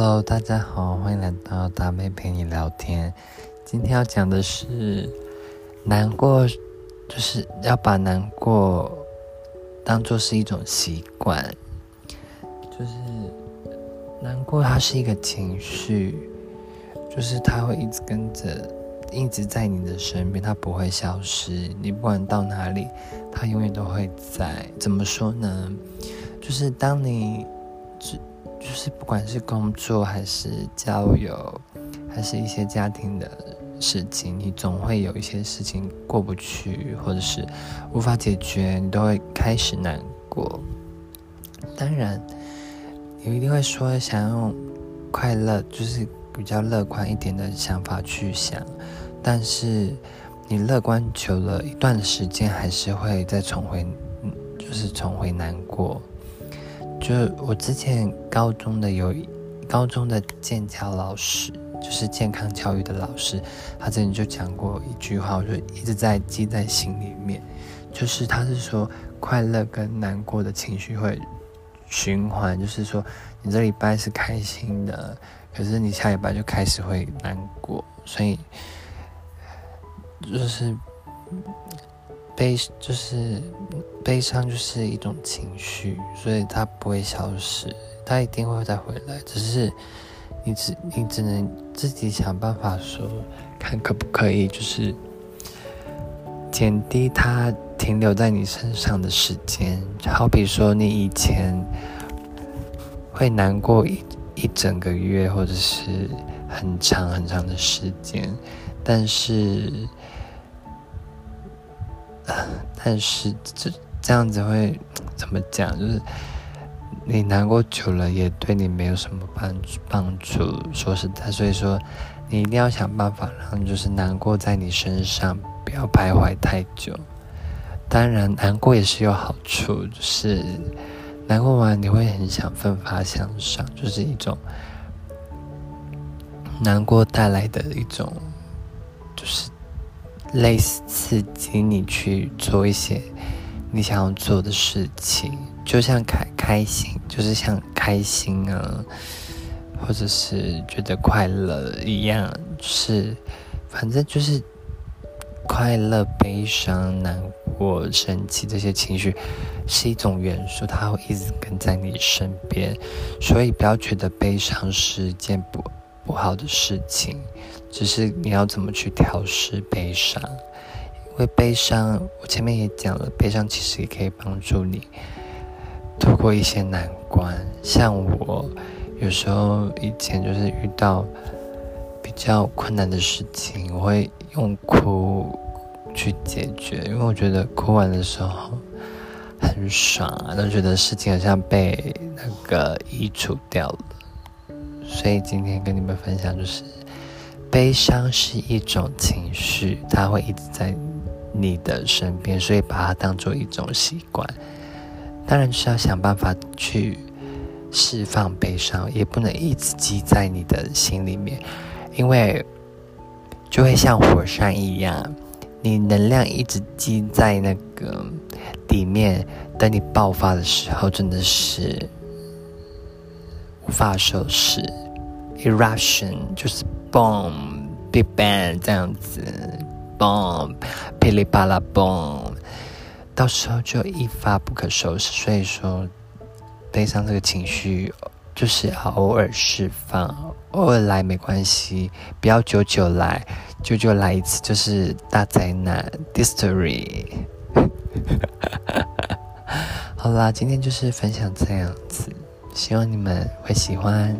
Hello，大家好，欢迎来到大妹陪你聊天。今天要讲的是难过，就是要把难过当做是一种习惯。就是难过，它是一个情绪，就是它会一直跟着，一直在你的身边，它不会消失。你不管到哪里，它永远都会在。怎么说呢？就是当你只。就是不管是工作还是交友，还是一些家庭的事情，你总会有一些事情过不去，或者是无法解决，你都会开始难过。当然，你一定会说想用快乐，就是比较乐观一点的想法去想，但是你乐观久了一段时间，还是会再重回，就是重回难过。就我之前高中的有高中的健教老师，就是健康教育的老师，他之前就讲过一句话，我就一直在记在心里面。就是他是说，快乐跟难过的情绪会循环，就是说你这礼拜是开心的，可是你下礼拜就开始会难过，所以就是。悲就是悲伤，就是一种情绪，所以它不会消失，它一定会再回来。只是你只你只能自己想办法说，看可不可以，就是减低它停留在你身上的时间。好比说，你以前会难过一一整个月，或者是很长很长的时间，但是。但是这这样子会 怎么讲？就是你难过久了，也对你没有什么帮。帮助说实在，所以说你一定要想办法让就是难过在你身上不要徘徊太久。当然，难过也是有好处，就是难过完你会很想奋发向上，就是一种难过带来的一种就是。类似刺激你去做一些你想要做的事情，就像开开心，就是像开心啊，或者是觉得快乐一样，是反正就是快乐、悲伤、难过、生气这些情绪是一种元素，它会一直跟在你身边，所以不要觉得悲伤是件不。不好的事情，只是你要怎么去调试悲伤。因为悲伤，我前面也讲了，悲伤其实也可以帮助你度过一些难关。像我有时候以前就是遇到比较困难的事情，我会用哭去解决，因为我觉得哭完的时候很爽啊，都觉得事情好像被那个移除掉了。所以今天跟你们分享，就是悲伤是一种情绪，它会一直在你的身边，所以把它当做一种习惯。当然是要想办法去释放悲伤，也不能一直积在你的心里面，因为就会像火山一样，你能量一直积在那个里面，等你爆发的时候，真的是。无法收拾，eruption 就是 boom，big bang 这样子，boom，噼里啪啦 boom，到时候就一发不可收拾。所以说，悲伤这个情绪就是偶尔释放，偶尔来没关系，不要久久来，久久来一次就是大灾难，distory。好啦，今天就是分享这样子。希望你们会喜欢。